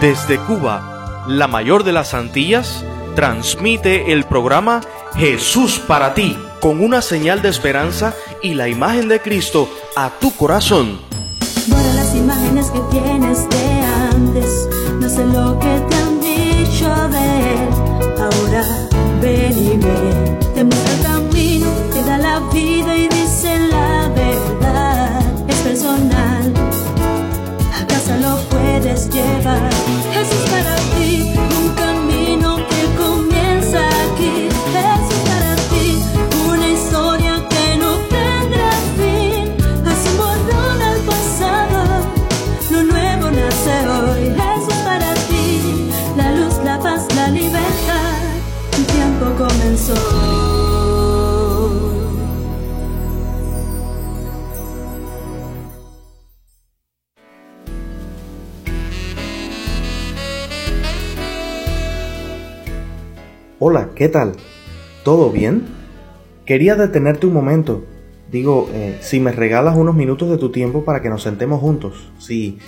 Desde Cuba, la mayor de las Antillas, transmite el programa Jesús para ti, con una señal de esperanza y la imagen de Cristo a tu corazón. Borra las imágenes que tienes de antes, no sé lo que te han dicho de. Ahora Hola, ¿qué tal? ¿Todo bien? Quería detenerte un momento. Digo, eh, si me regalas unos minutos de tu tiempo para que nos sentemos juntos. Sí.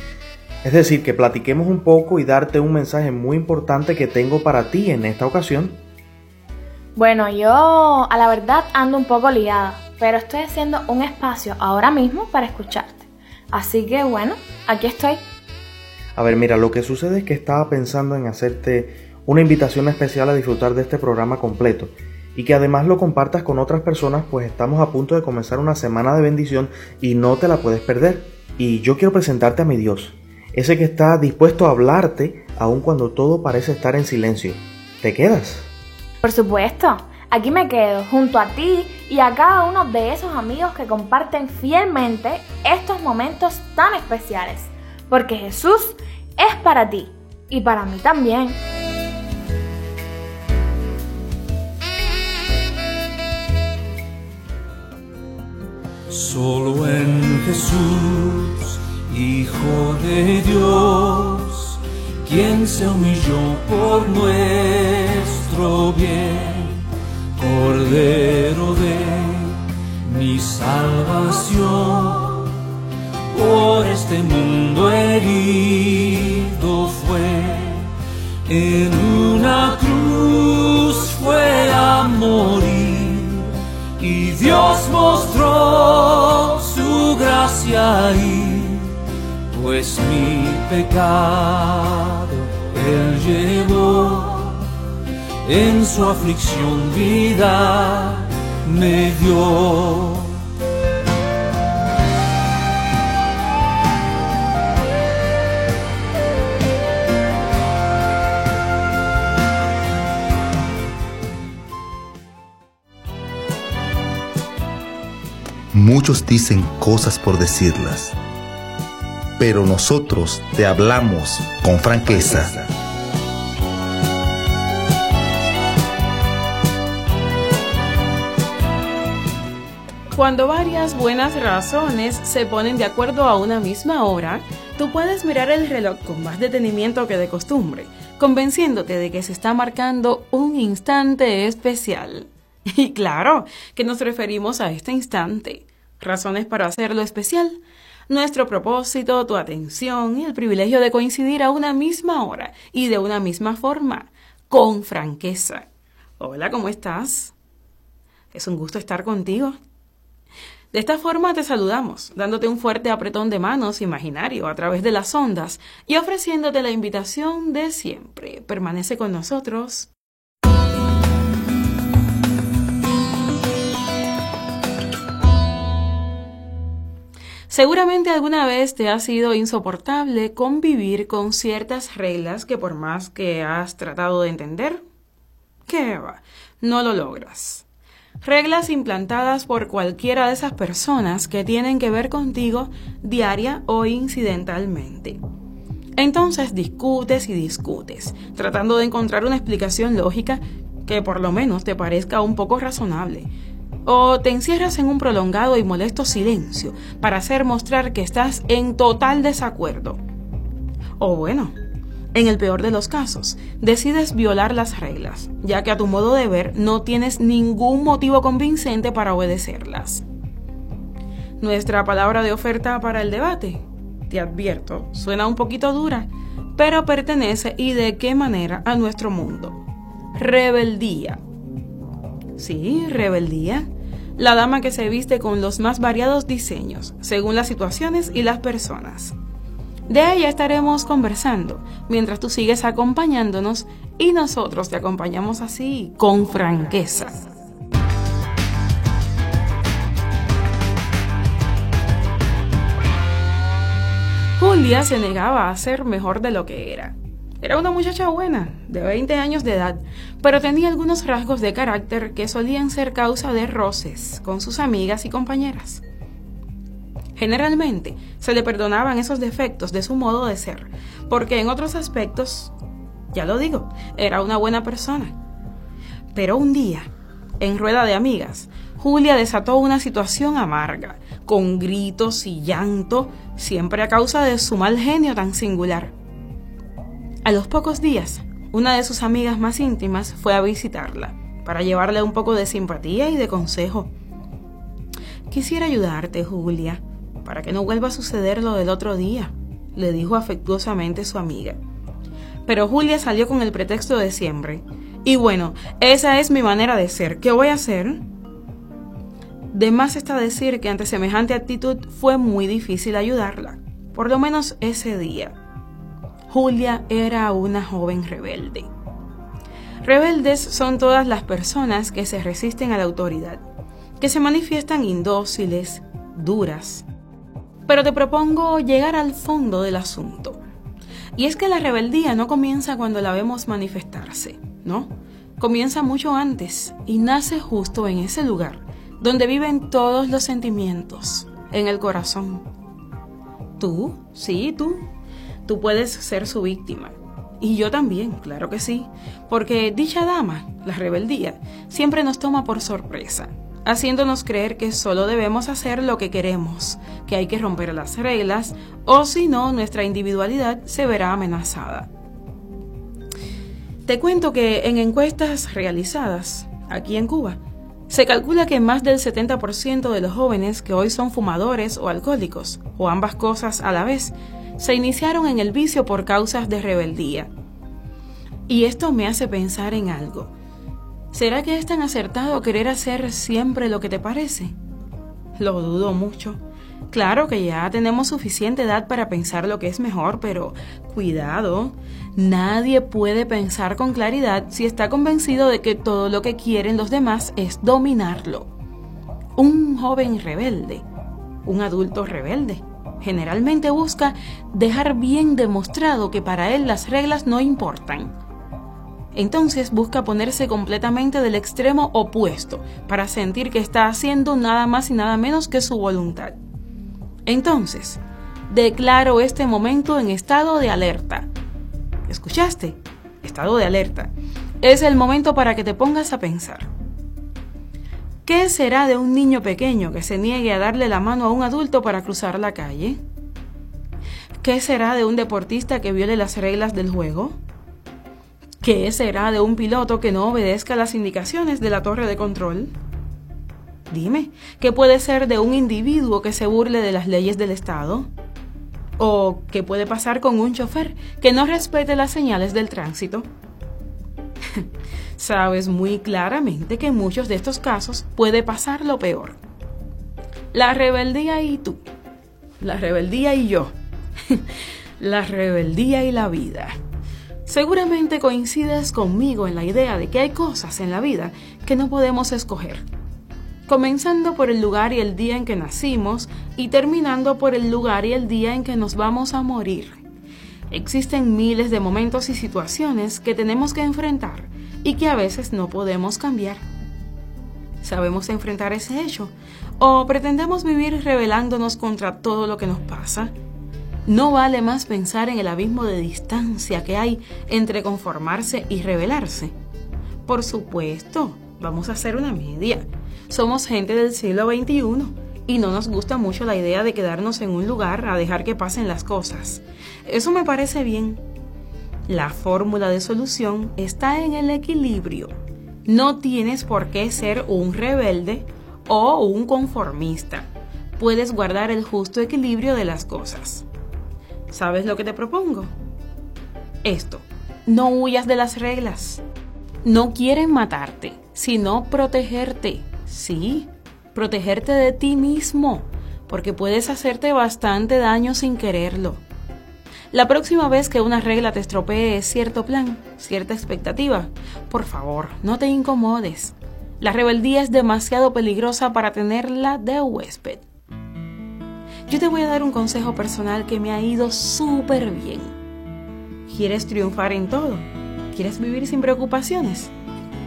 Es decir, que platiquemos un poco y darte un mensaje muy importante que tengo para ti en esta ocasión. Bueno, yo a la verdad ando un poco liada, pero estoy haciendo un espacio ahora mismo para escucharte. Así que bueno, aquí estoy. A ver, mira, lo que sucede es que estaba pensando en hacerte una invitación especial a disfrutar de este programa completo y que además lo compartas con otras personas, pues estamos a punto de comenzar una semana de bendición y no te la puedes perder. Y yo quiero presentarte a mi Dios, ese que está dispuesto a hablarte aun cuando todo parece estar en silencio. ¿Te quedas? Por supuesto, aquí me quedo junto a ti y a cada uno de esos amigos que comparten fielmente estos momentos tan especiales, porque Jesús es para ti y para mí también. Solo en Jesús, Hijo de Dios, quien se humilló por nuestro bien, Cordero de mi salvación, por este mundo herido fue, en una cruz fue a morir Dios mostró su gracia ahí, pues mi pecado Él llevó, en su aflicción vida me dio. Muchos dicen cosas por decirlas, pero nosotros te hablamos con franqueza. Cuando varias buenas razones se ponen de acuerdo a una misma hora, tú puedes mirar el reloj con más detenimiento que de costumbre, convenciéndote de que se está marcando un instante especial. Y claro que nos referimos a este instante. Razones para hacerlo especial. Nuestro propósito, tu atención y el privilegio de coincidir a una misma hora y de una misma forma, con franqueza. Hola, ¿cómo estás? Es un gusto estar contigo. De esta forma te saludamos, dándote un fuerte apretón de manos imaginario a través de las ondas y ofreciéndote la invitación de siempre. Permanece con nosotros. Seguramente alguna vez te ha sido insoportable convivir con ciertas reglas que por más que has tratado de entender, ¿qué va? No lo logras. Reglas implantadas por cualquiera de esas personas que tienen que ver contigo diaria o incidentalmente. Entonces discutes y discutes, tratando de encontrar una explicación lógica que por lo menos te parezca un poco razonable, o te encierras en un prolongado y molesto silencio para hacer mostrar que estás en total desacuerdo. O bueno, en el peor de los casos, decides violar las reglas, ya que a tu modo de ver no tienes ningún motivo convincente para obedecerlas. Nuestra palabra de oferta para el debate. te advierto, suena un poquito dura, pero pertenece y de qué manera a nuestro mundo. Rebeldía. Sí, rebeldía. La dama que se viste con los más variados diseños, según las situaciones y las personas. De ella estaremos conversando mientras tú sigues acompañándonos y nosotros te acompañamos así con franqueza. Julia se negaba a ser mejor de lo que era. Era una muchacha buena, de 20 años de edad, pero tenía algunos rasgos de carácter que solían ser causa de roces con sus amigas y compañeras. Generalmente se le perdonaban esos defectos de su modo de ser, porque en otros aspectos, ya lo digo, era una buena persona. Pero un día, en rueda de amigas, Julia desató una situación amarga, con gritos y llanto, siempre a causa de su mal genio tan singular. A los pocos días, una de sus amigas más íntimas fue a visitarla, para llevarle un poco de simpatía y de consejo. Quisiera ayudarte, Julia, para que no vuelva a suceder lo del otro día, le dijo afectuosamente su amiga. Pero Julia salió con el pretexto de siempre. Y bueno, esa es mi manera de ser. ¿Qué voy a hacer? De más está decir que ante semejante actitud fue muy difícil ayudarla, por lo menos ese día. Julia era una joven rebelde. Rebeldes son todas las personas que se resisten a la autoridad, que se manifiestan indóciles, duras, pero te propongo llegar al fondo del asunto. Y es que la rebeldía no comienza cuando la vemos manifestarse, ¿no? Comienza mucho antes y nace justo en ese lugar, donde viven todos los sentimientos, en el corazón. Tú, sí, tú, tú puedes ser su víctima. Y yo también, claro que sí, porque dicha dama, la rebeldía, siempre nos toma por sorpresa haciéndonos creer que solo debemos hacer lo que queremos, que hay que romper las reglas, o si no, nuestra individualidad se verá amenazada. Te cuento que en encuestas realizadas aquí en Cuba, se calcula que más del 70% de los jóvenes que hoy son fumadores o alcohólicos, o ambas cosas a la vez, se iniciaron en el vicio por causas de rebeldía. Y esto me hace pensar en algo. ¿Será que es tan acertado querer hacer siempre lo que te parece? Lo dudo mucho. Claro que ya tenemos suficiente edad para pensar lo que es mejor, pero cuidado, nadie puede pensar con claridad si está convencido de que todo lo que quieren los demás es dominarlo. Un joven rebelde, un adulto rebelde, generalmente busca dejar bien demostrado que para él las reglas no importan entonces busca ponerse completamente del extremo opuesto para sentir que está haciendo nada más y nada menos que su voluntad. Entonces, declaro este momento en estado de alerta. ¿Escuchaste? Estado de alerta. Es el momento para que te pongas a pensar. ¿Qué será de un niño pequeño que se niegue a darle la mano a un adulto para cruzar la calle? ¿Qué será de un deportista que viole las reglas del juego? ¿Qué será de un piloto que no obedezca las indicaciones de la torre de control? Dime, ¿qué puede ser de un individuo que se burle de las leyes del Estado? ¿O qué puede pasar con un chofer que no respete las señales del tránsito? Sabes muy claramente que en muchos de estos casos puede pasar lo peor. La rebeldía y tú. La rebeldía y yo. la rebeldía y la vida. Seguramente coincides conmigo en la idea de que hay cosas en la vida que no podemos escoger, comenzando por el lugar y el día en que nacimos y terminando por el lugar y el día en que nos vamos a morir. Existen miles de momentos y situaciones que tenemos que enfrentar y que a veces no podemos cambiar. ¿Sabemos enfrentar ese hecho? ¿O pretendemos vivir rebelándonos contra todo lo que nos pasa? No vale más pensar en el abismo de distancia que hay entre conformarse y rebelarse. Por supuesto, vamos a hacer una media. Somos gente del siglo XXI y no nos gusta mucho la idea de quedarnos en un lugar a dejar que pasen las cosas. Eso me parece bien. La fórmula de solución está en el equilibrio. No tienes por qué ser un rebelde o un conformista. Puedes guardar el justo equilibrio de las cosas. ¿Sabes lo que te propongo? Esto, no huyas de las reglas. No quieren matarte, sino protegerte. Sí, protegerte de ti mismo, porque puedes hacerte bastante daño sin quererlo. La próxima vez que una regla te estropee cierto plan, cierta expectativa, por favor, no te incomodes. La rebeldía es demasiado peligrosa para tenerla de huésped. Yo te voy a dar un consejo personal que me ha ido súper bien. ¿Quieres triunfar en todo? ¿Quieres vivir sin preocupaciones?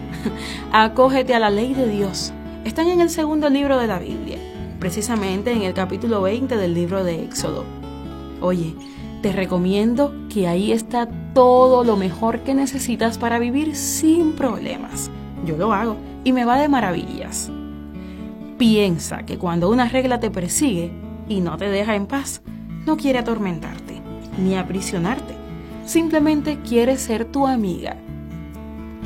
Acógete a la ley de Dios. Están en el segundo libro de la Biblia, precisamente en el capítulo 20 del libro de Éxodo. Oye, te recomiendo que ahí está todo lo mejor que necesitas para vivir sin problemas. Yo lo hago y me va de maravillas. Piensa que cuando una regla te persigue y no te deja en paz, no quiere atormentarte ni aprisionarte, simplemente quiere ser tu amiga.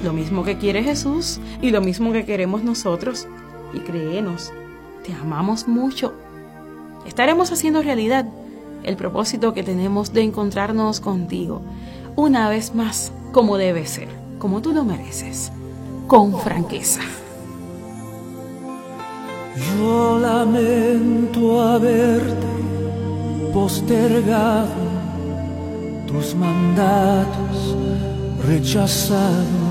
Lo mismo que quiere Jesús y lo mismo que queremos nosotros. Y créenos, te amamos mucho. Estaremos haciendo realidad el propósito que tenemos de encontrarnos contigo, una vez más, como debe ser, como tú lo mereces, con franqueza. Yo lamento haberte postergado, tus mandatos rechazado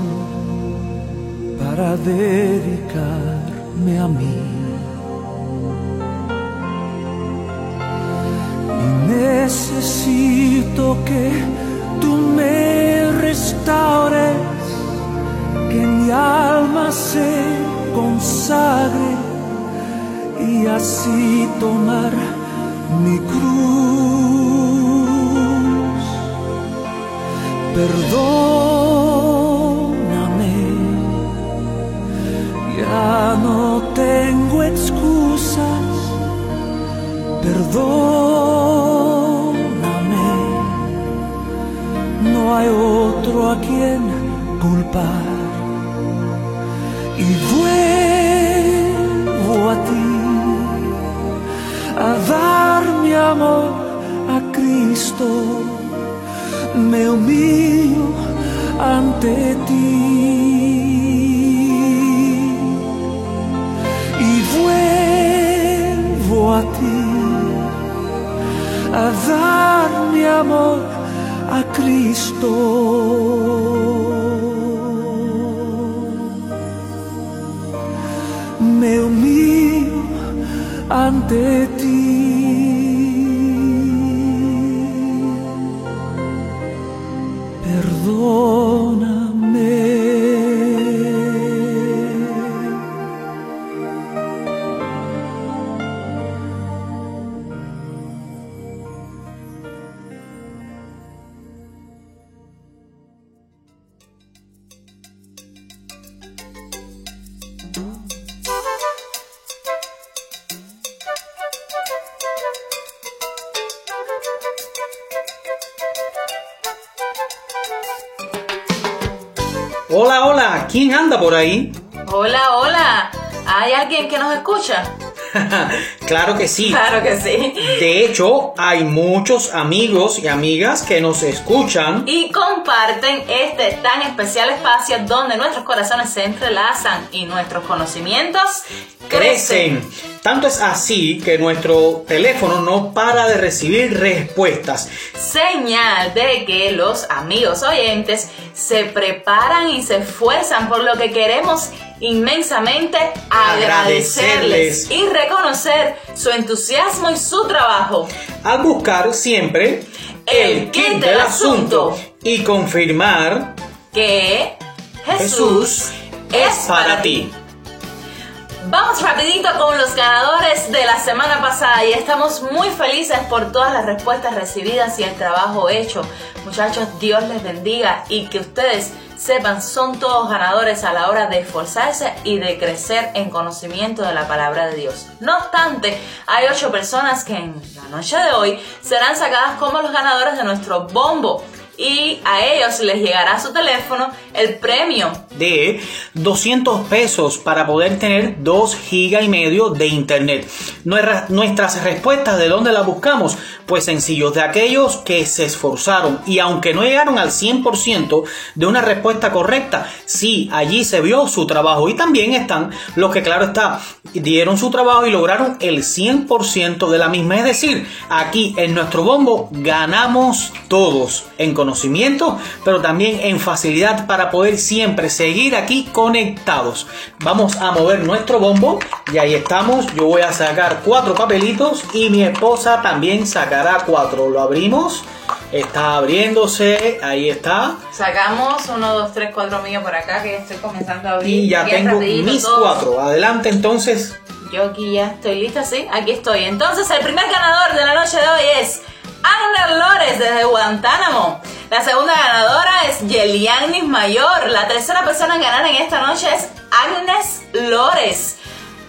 para dedicarme a mí. Necesito que tú me restaures, que mi alma se consagre y así tomar mi cruz. Perdóname, ya no tengo excusas. Perdóname, culpar. Y vuelvo a ti a dar mi amor a Cristo. Me humillo ante ti. Y vuelvo a ti a dar mi amor a Cristo. Ante ti. Perdóname. Ahí? Hola, hola. ¿Hay alguien que nos escucha? claro que sí. Claro que sí. De hecho, hay muchos amigos y amigas que nos escuchan. Y comparten este tan especial espacio donde nuestros corazones se entrelazan y nuestros conocimientos crecen. Tanto es así que nuestro teléfono no para de recibir respuestas. Señal de que los amigos oyentes se preparan y se esfuerzan por lo que queremos inmensamente agradecerles Agradecerles. y reconocer su entusiasmo y su trabajo. Al buscar siempre El kit del asunto. y confirmar Que Jesús es para ti. Vamos rapidito con los ganadores de la semana pasada y estamos muy felices por todas las respuestas recibidas y el trabajo hecho. Muchachos, Dios les bendiga y que ustedes sepan, son todos ganadores a la hora de esforzarse y de crecer en conocimiento de la palabra de Dios. No obstante, hay ocho personas que en la noche de hoy serán sacadas como los ganadores de nuestro bombo. Y a ellos les llegará a su teléfono el premio de 200 pesos para poder tener 2 gigas y medio de internet. Nuestras respuestas, ¿de dónde las buscamos? Pues sencillos, de aquellos que se esforzaron y aunque no llegaron al 100% de una respuesta correcta, sí, allí se vio su trabajo y también están los que claro está, dieron su trabajo y lograron el 100% de la misma. Es decir, aquí en nuestro bombo ganamos todos en conocimiento, pero también en facilidad para poder siempre seguir aquí conectados. Vamos a mover nuestro bombo y ahí estamos. Yo voy a sacar cuatro papelitos y mi esposa también sacará cuatro. Lo abrimos. Está abriéndose, ahí está. Sacamos uno, dos, tres, cuatro míos por acá que estoy comenzando a abrir. Y ya tengo mis cuatro. Adelante entonces. Yo aquí ya estoy lista, ¿sí? Aquí estoy. Entonces el primer ganador de la noche de hoy es Agner Lores desde Guantánamo. La segunda ganadora es Yelianis Mayor. La tercera persona en ganar en esta noche es Agnes Lores.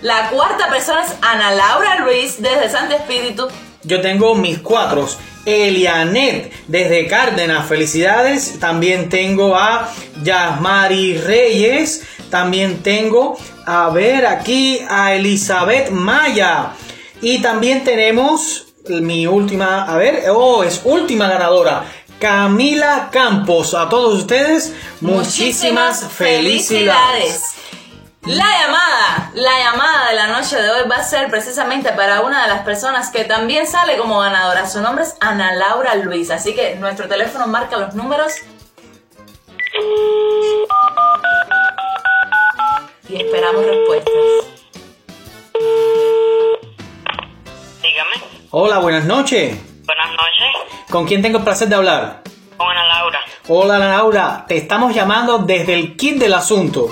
La cuarta persona es Ana Laura Ruiz desde Santo Espíritu. Yo tengo mis cuatro. Elianet desde Cárdenas, felicidades. También tengo a Yasmari Reyes. También tengo, a ver aquí, a Elizabeth Maya. Y también tenemos mi última, a ver, oh, es última ganadora. Camila Campos, a todos ustedes, muchísimas, felicidades. La llamada, la llamada de la noche de hoy va a ser precisamente para una de las personas que también sale como ganadora. Su nombre es Ana Laura Luis, así que nuestro teléfono marca los números. Y esperamos respuestas. Dígame. Hola, buenas noches. Buenas noches. ¿Con quién tengo el placer de hablar? Con Ana Laura. Hola, Ana Laura. Te estamos llamando desde el kit del asunto.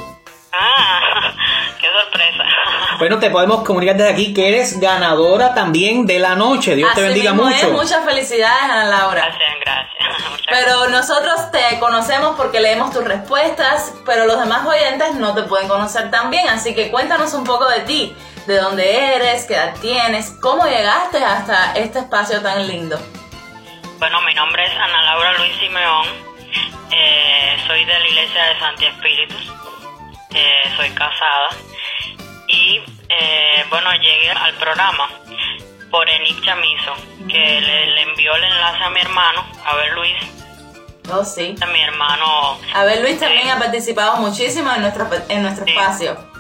Ah, qué sorpresa. Bueno, te podemos comunicar desde aquí que eres ganadora también de la noche. Dios te bendiga mucho. Muchas felicidades, Ana Laura. Gracias, gracias. pero nosotros te conocemos porque leemos tus respuestas, pero los demás oyentes no te pueden conocer tan bien. Así que cuéntanos un poco de ti, de dónde eres, qué edad tienes, cómo llegaste hasta este espacio tan lindo. Bueno, mi nombre es Ana Laura Luis Simeón. Eh, soy de la iglesia de Santi Espíritus. Eh, soy casada y eh, bueno, llegué al programa por Enic Chamizo, que le, envió el enlace a mi hermano, a ver Luis. Oh, sí. A mi hermano. A ver Luis también ha participado muchísimo en nuestro, en nuestro espacio.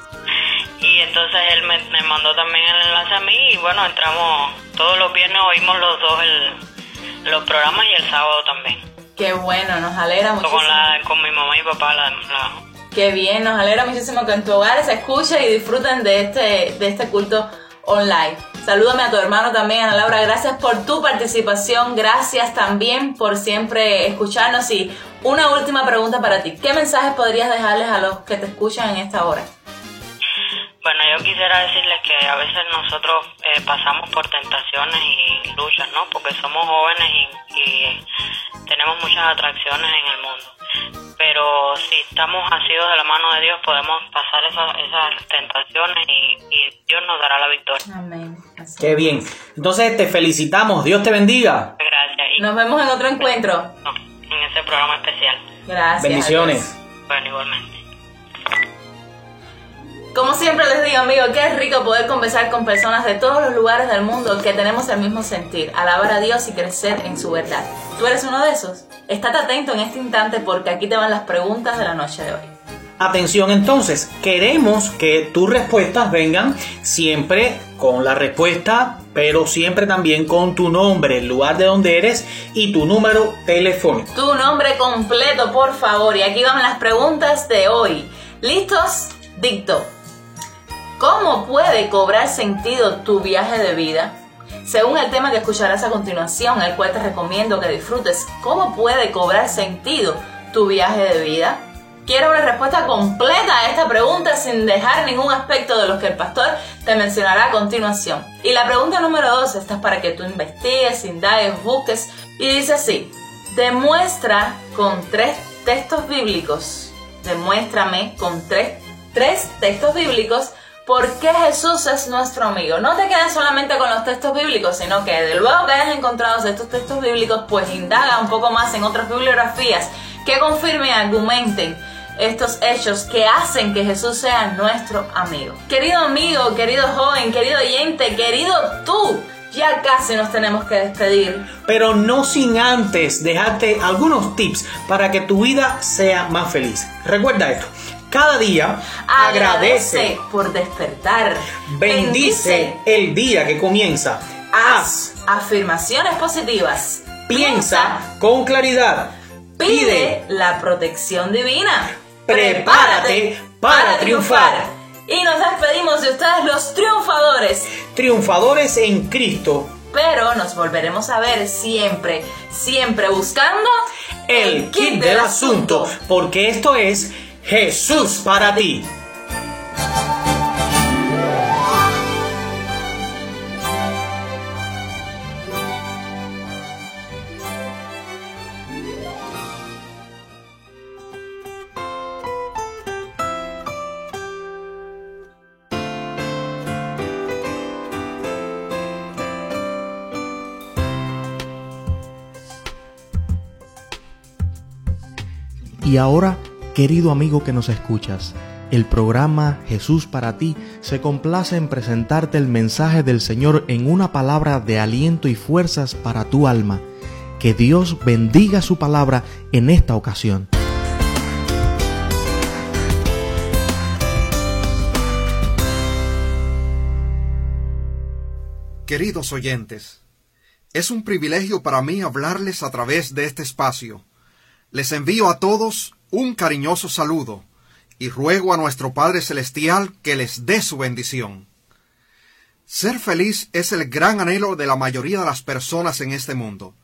Y entonces él me, mandó también el enlace a mí y bueno, entramos todos los viernes, oímos los dos el, los programas y el sábado también. Qué bueno, nos alegra muchísimo. Con, la, con mi mamá y papá, la, la Qué bien, nos alegra muchísimo que en tu hogar se escuche y disfruten de este, de este culto online. Salúdame a tu hermano también, Ana Laura. Gracias por tu participación. Gracias también por siempre escucharnos. Y una última pregunta para ti. ¿Qué mensajes podrías dejarles a los que te escuchan en esta hora? Bueno, yo quisiera decirles que a veces nosotros eh, pasamos por tentaciones y luchas, ¿no? Porque somos jóvenes y, y tenemos muchas atracciones en el mundo pero si estamos asidos de la mano de Dios podemos pasar esas, tentaciones y, Dios nos dará la victoria. Amén. Qué bien. Entonces te felicitamos. Dios te bendiga. Gracias. Nos vemos en otro encuentro. en ese programa especial. Gracias. Bendiciones. Bueno, igualmente. Como siempre les digo, amigos, es rico poder conversar con personas de todos los lugares del mundo que tenemos el mismo sentir, alabar a Dios y crecer en su verdad. ¿Tú eres uno de esos? Estate atento en este instante porque aquí te van las preguntas de la noche de hoy. Atención entonces, queremos que tus respuestas vengan siempre con la respuesta, pero siempre también con tu nombre, el lugar de donde eres y tu número telefónico. Tu nombre completo, por favor. Y aquí van las preguntas de hoy. ¿Listos? Dicto. ¿Cómo puede cobrar sentido tu viaje de vida? Según el tema que escucharás a continuación, el cual te recomiendo que disfrutes, ¿cómo puede cobrar sentido tu viaje de vida? Quiero una respuesta completa a esta pregunta sin dejar ningún aspecto de los que el pastor te mencionará a continuación. Y la pregunta número dos, esta es para que tú investigues, indagues, busques, y dice así, demuestra con tres textos bíblicos, demuéstrame con tres, tres textos bíblicos por qué Jesús es nuestro amigo. No te quedes solamente con los textos bíblicos, sino que de luego que hayas encontrado estos textos bíblicos, pues indaga un poco más en otras bibliografías que confirmen y argumenten estos hechos que hacen que Jesús sea nuestro amigo. Querido amigo, querido joven, querido oyente, querido tú, ya casi nos tenemos que despedir. Pero no sin antes dejarte algunos tips para que tu vida sea más feliz. Recuerda esto. Cada día agradece, por despertar. Bendice el día que comienza. Haz afirmaciones positivas. Piensa con claridad. Pide la protección divina. Prepárate para triunfar. Y nos despedimos de ustedes los triunfadores. Triunfadores en Cristo. Pero nos volveremos a ver siempre, siempre buscando el kit del asunto, porque esto es Jesús para ti. Y ahora, querido amigo que nos escuchas, el programa Jesús para ti se complace en presentarte el mensaje del Señor en una palabra de aliento y fuerzas para tu alma. Que Dios bendiga su palabra en esta ocasión. Queridos oyentes, es un privilegio para mí hablarles a través de este espacio les envío a todos un cariñoso saludo y ruego a nuestro Padre Celestial que les dé su bendición. Ser feliz es el gran anhelo de la mayoría de las personas en este mundo.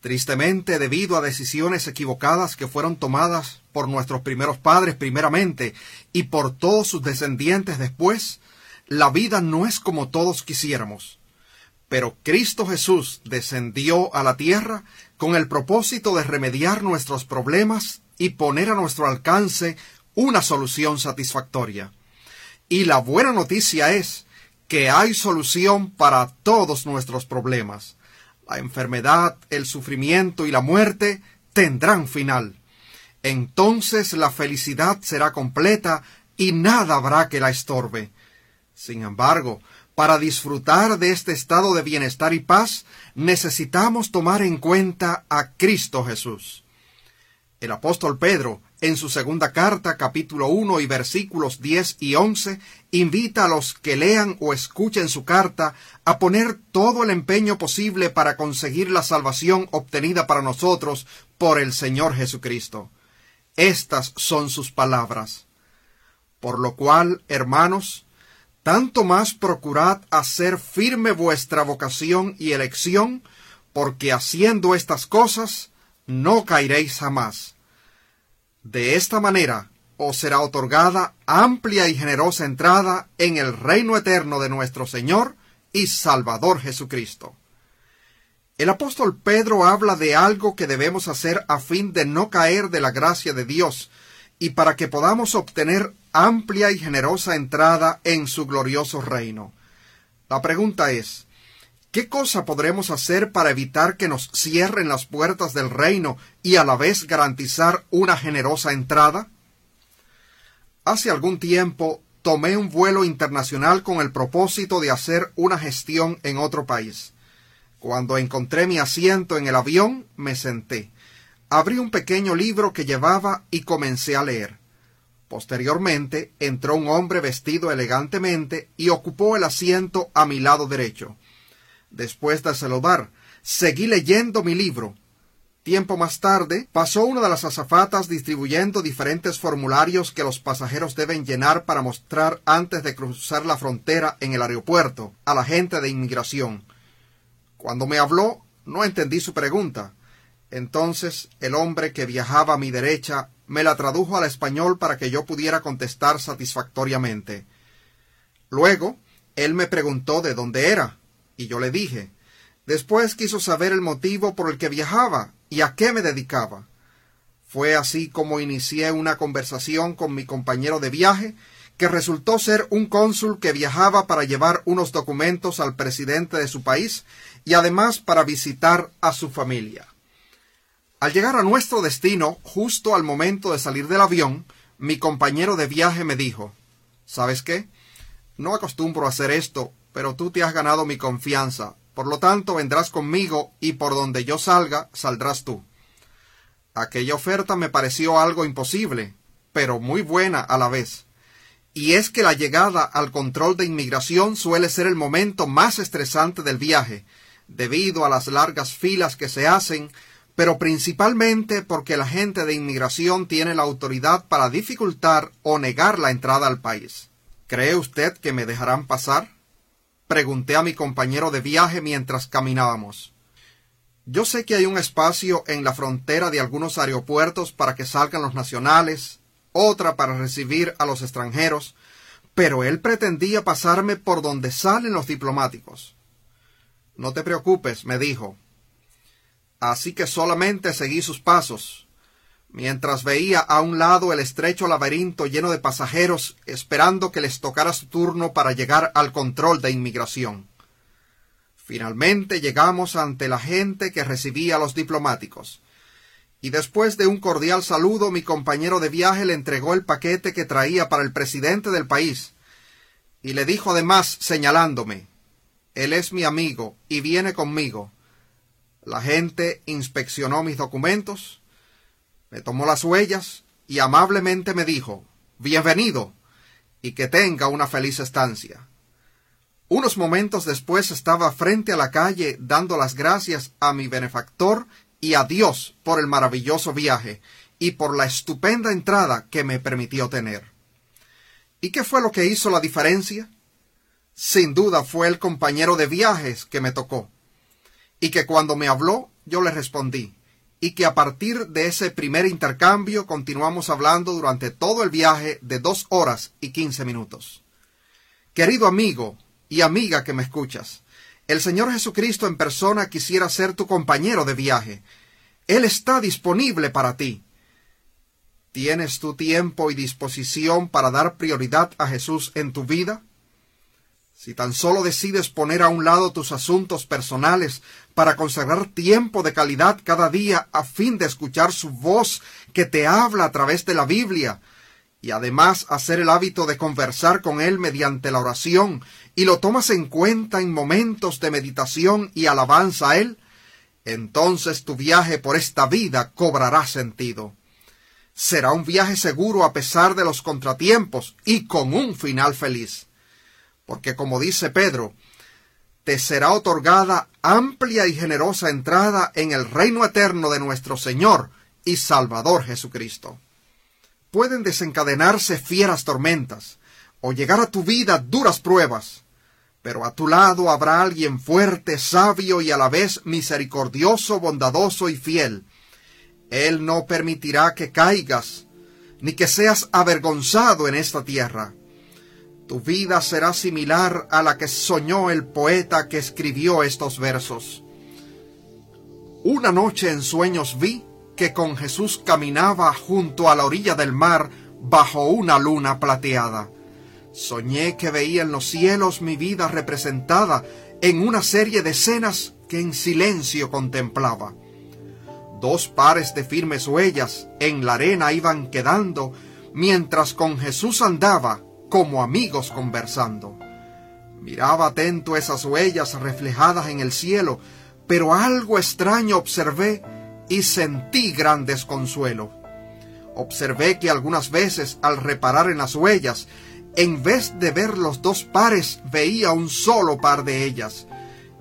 Tristemente, debido a decisiones equivocadas que fueron tomadas por nuestros primeros padres primeramente y por todos sus descendientes después, la vida no es como todos quisiéramos. Pero Cristo Jesús descendió a la tierra con el propósito de remediar nuestros problemas y poner a nuestro alcance una solución satisfactoria. Y la buena noticia es que hay solución para todos nuestros problemas. La enfermedad, el sufrimiento y la muerte tendrán final. Entonces la felicidad será completa y nada habrá que la estorbe. Sin embargo, para disfrutar de este estado de bienestar y paz, necesitamos tomar en cuenta a Cristo Jesús. El apóstol Pedro, en su segunda carta, capítulo 1 y versículos 10 y 11, invita a los que lean o escuchen su carta a poner todo el empeño posible para conseguir la salvación obtenida para nosotros por el Señor Jesucristo. Estas son sus palabras. Por lo cual, hermanos, tanto más procurad hacer firme vuestra vocación y elección, porque haciendo estas cosas no caeréis jamás. De esta manera os será otorgada amplia y generosa entrada en el reino eterno de nuestro Señor y Salvador Jesucristo. El apóstol Pedro habla de algo que debemos hacer a fin de no caer de la gracia de Dios y para que podamos obtener amplia y generosa entrada en su glorioso reino. La pregunta es, ¿qué cosa podremos hacer para evitar que nos cierren las puertas del reino y a la vez garantizar una generosa entrada? Hace algún tiempo tomé un vuelo internacional con el propósito de hacer una gestión en otro país. Cuando encontré mi asiento en el avión, me senté. Abrí un pequeño libro que llevaba y comencé a leer. Posteriormente entró un hombre vestido elegantemente y ocupó el asiento a mi lado derecho. Después de saludar, seguí leyendo mi libro. Tiempo más tarde, pasó una de las azafatas distribuyendo diferentes formularios que los pasajeros deben llenar para mostrar antes de cruzar la frontera en el aeropuerto a la gente de inmigración. Cuando me habló, no entendí su pregunta. Entonces el hombre que viajaba a mi derecha me la tradujo al español para que yo pudiera contestar satisfactoriamente. Luego, él me preguntó de dónde era, y yo le dije. Después quiso saber el motivo por el que viajaba y a qué me dedicaba. Fue así como inicié una conversación con mi compañero de viaje, que resultó ser un cónsul que viajaba para llevar unos documentos al presidente de su país y además para visitar a su familia. Al llegar a nuestro destino, justo al momento de salir del avión, mi compañero de viaje me dijo ¿Sabes qué? No acostumbro a hacer esto, pero tú te has ganado mi confianza, por lo tanto vendrás conmigo y por donde yo salga, saldrás tú. Aquella oferta me pareció algo imposible, pero muy buena a la vez. Y es que la llegada al control de inmigración suele ser el momento más estresante del viaje, debido a las largas filas que se hacen, pero principalmente porque la gente de inmigración tiene la autoridad para dificultar o negar la entrada al país. ¿Cree usted que me dejarán pasar? Pregunté a mi compañero de viaje mientras caminábamos. Yo sé que hay un espacio en la frontera de algunos aeropuertos para que salgan los nacionales, otra para recibir a los extranjeros, pero él pretendía pasarme por donde salen los diplomáticos. No te preocupes, me dijo. Así que solamente seguí sus pasos, mientras veía a un lado el estrecho laberinto lleno de pasajeros esperando que les tocara su turno para llegar al control de inmigración. Finalmente llegamos ante la gente que recibía a los diplomáticos. Y después de un cordial saludo, mi compañero de viaje le entregó el paquete que traía para el presidente del país, y le dijo además, señalándome Él es mi amigo y viene conmigo. La gente inspeccionó mis documentos, me tomó las huellas y amablemente me dijo Bienvenido y que tenga una feliz estancia. Unos momentos después estaba frente a la calle dando las gracias a mi benefactor y a Dios por el maravilloso viaje y por la estupenda entrada que me permitió tener. ¿Y qué fue lo que hizo la diferencia? Sin duda fue el compañero de viajes que me tocó, y que cuando me habló yo le respondí, y que a partir de ese primer intercambio continuamos hablando durante todo el viaje de dos horas y quince minutos. Querido amigo, y amiga que me escuchas, el Señor Jesucristo en persona quisiera ser tu compañero de viaje. Él está disponible para ti. ¿Tienes tu tiempo y disposición para dar prioridad a Jesús en tu vida? Si tan solo decides poner a un lado tus asuntos personales para consagrar tiempo de calidad cada día a fin de escuchar su voz que te habla a través de la Biblia, y además hacer el hábito de conversar con Él mediante la oración y lo tomas en cuenta en momentos de meditación y alabanza a Él, entonces tu viaje por esta vida cobrará sentido. Será un viaje seguro a pesar de los contratiempos y con un final feliz. Porque como dice Pedro, te será otorgada amplia y generosa entrada en el reino eterno de nuestro Señor y Salvador Jesucristo pueden desencadenarse fieras tormentas o llegar a tu vida duras pruebas, pero a tu lado habrá alguien fuerte, sabio y a la vez misericordioso, bondadoso y fiel. Él no permitirá que caigas, ni que seas avergonzado en esta tierra. Tu vida será similar a la que soñó el poeta que escribió estos versos. Una noche en sueños vi que con Jesús caminaba junto a la orilla del mar bajo una luna plateada. Soñé que veía en los cielos mi vida representada en una serie de escenas que en silencio contemplaba. Dos pares de firmes huellas en la arena iban quedando mientras con Jesús andaba como amigos conversando. Miraba atento esas huellas reflejadas en el cielo, pero algo extraño observé y sentí gran desconsuelo. Observé que algunas veces al reparar en las huellas, en vez de ver los dos pares, veía un solo par de ellas.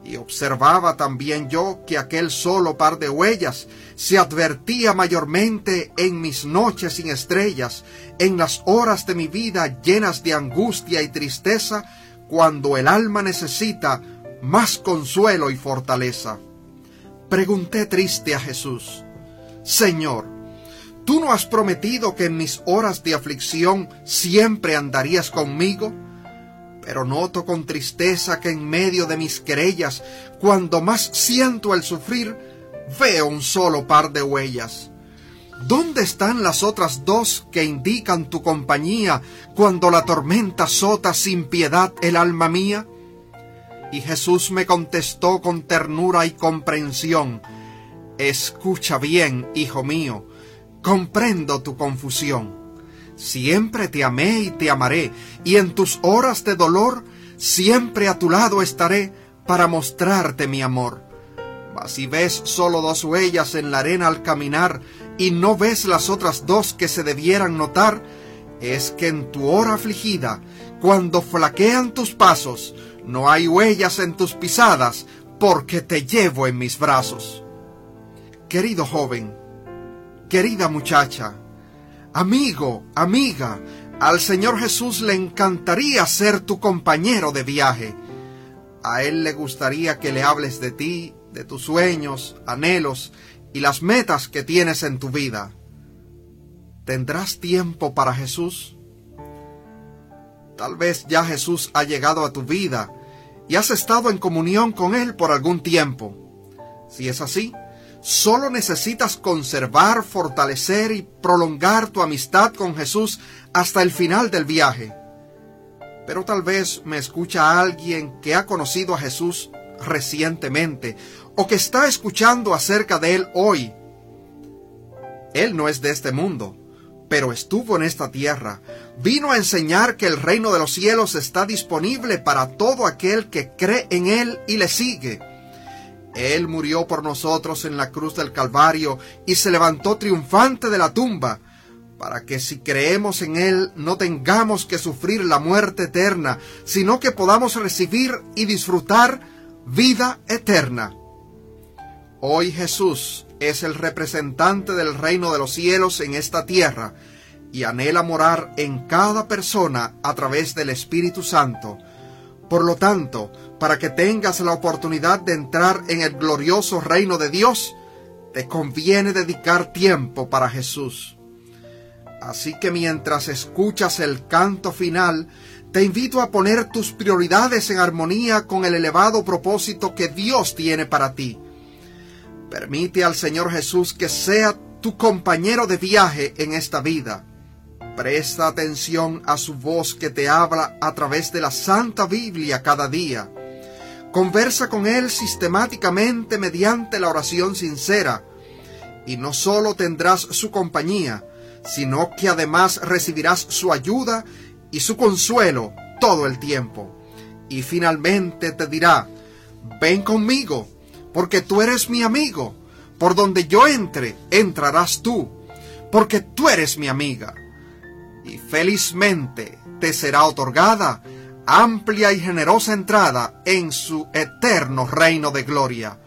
Y observaba también yo que aquel solo par de huellas se advertía mayormente en mis noches sin estrellas, en las horas de mi vida llenas de angustia y tristeza, cuando el alma necesita más consuelo y fortaleza. Pregunté triste a Jesús, Señor, ¿tú no has prometido que en mis horas de aflicción siempre andarías conmigo? Pero noto con tristeza que en medio de mis querellas, cuando más siento el sufrir, veo un solo par de huellas. ¿Dónde están las otras dos que indican tu compañía cuando la tormenta azota sin piedad el alma mía? Y Jesús me contestó con ternura y comprensión, Escucha bien, hijo mío, comprendo tu confusión. Siempre te amé y te amaré, y en tus horas de dolor siempre a tu lado estaré para mostrarte mi amor. Mas si ves solo dos huellas en la arena al caminar y no ves las otras dos que se debieran notar, es que en tu hora afligida, cuando flaquean tus pasos, no hay huellas en tus pisadas, porque te llevo en mis brazos. Querido joven, querida muchacha, amigo, amiga, al Señor Jesús le encantaría ser tu compañero de viaje. A Él le gustaría que le hables de ti, de tus sueños, anhelos y las metas que tienes en tu vida. ¿Tendrás tiempo para Jesús? Tal vez ya Jesús ha llegado a tu vida y has estado en comunión con Él por algún tiempo. Si es así, solo necesitas conservar, fortalecer y prolongar tu amistad con Jesús hasta el final del viaje. Pero tal vez me escucha alguien que ha conocido a Jesús recientemente o que está escuchando acerca de Él hoy. Él no es de este mundo, pero estuvo en esta tierra. Vino a enseñar que el reino de los cielos está disponible para todo aquel que cree en Él y le sigue. Él murió por nosotros en la cruz del Calvario y se levantó triunfante de la tumba, para que si creemos en Él no tengamos que sufrir la muerte eterna, sino que podamos recibir y disfrutar vida eterna. Hoy Jesús es el representante del reino de los cielos en esta tierra y anhela morar en cada persona a través del Espíritu Santo. Por lo tanto, para que tengas la oportunidad de entrar en el glorioso reino de Dios, te conviene dedicar tiempo para Jesús. Así que mientras escuchas el canto final, te invito a poner tus prioridades en armonía con el elevado propósito que Dios tiene para ti. Permite al Señor Jesús que sea tu compañero de viaje en esta vida. Presta atención a su voz que te habla a través de la Santa Biblia cada día. Conversa con Él sistemáticamente mediante la oración sincera. Y no solo tendrás su compañía, sino que además recibirás su ayuda y su consuelo todo el tiempo. Y finalmente te dirá, ven conmigo, porque tú eres mi amigo. Por donde yo entre, entrarás tú, porque tú eres mi amiga. Y felizmente te será otorgada amplia y generosa entrada en su eterno reino de gloria.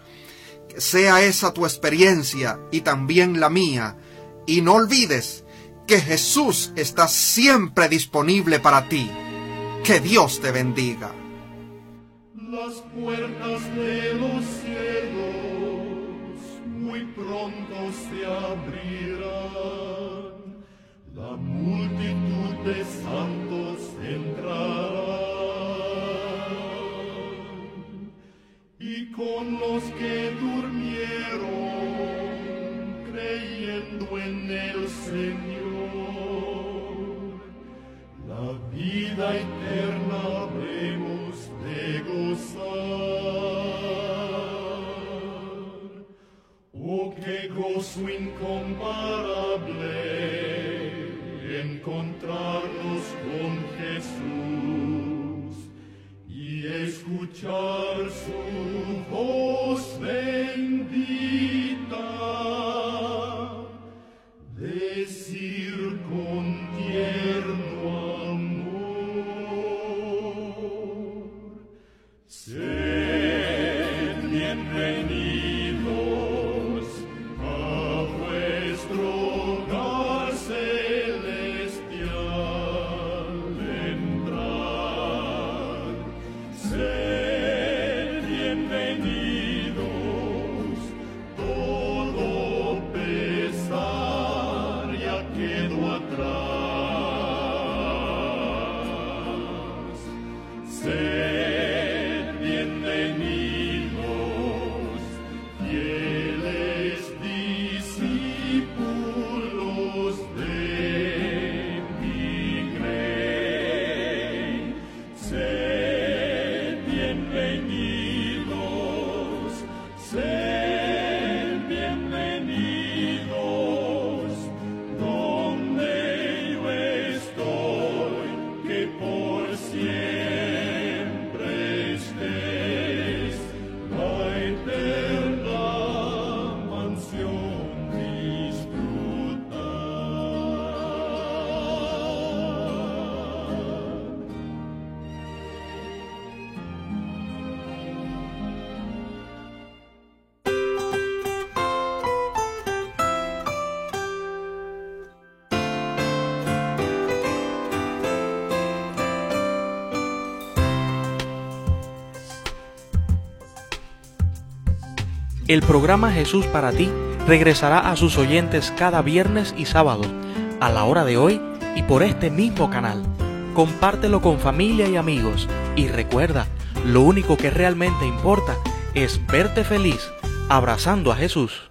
Que sea esa tu experiencia y también la mía, y no olvides que Jesús está siempre disponible para ti. Que Dios te bendiga. Las puertas de los cielos muy pronto se abrirán. La multitud de santos entrarán. Y con los que durmieron, creyendo en el Señor, la vida eterna habremos de gozar. Oh, qué gozo incomparable encontrarnos con Jesús y escuchar su voz bendita, El programa Jesús para ti regresará a sus oyentes cada viernes y sábado, a la hora de hoy y por este mismo canal. Compártelo con familia y amigos y recuerda, lo único que realmente importa es verte feliz abrazando a Jesús.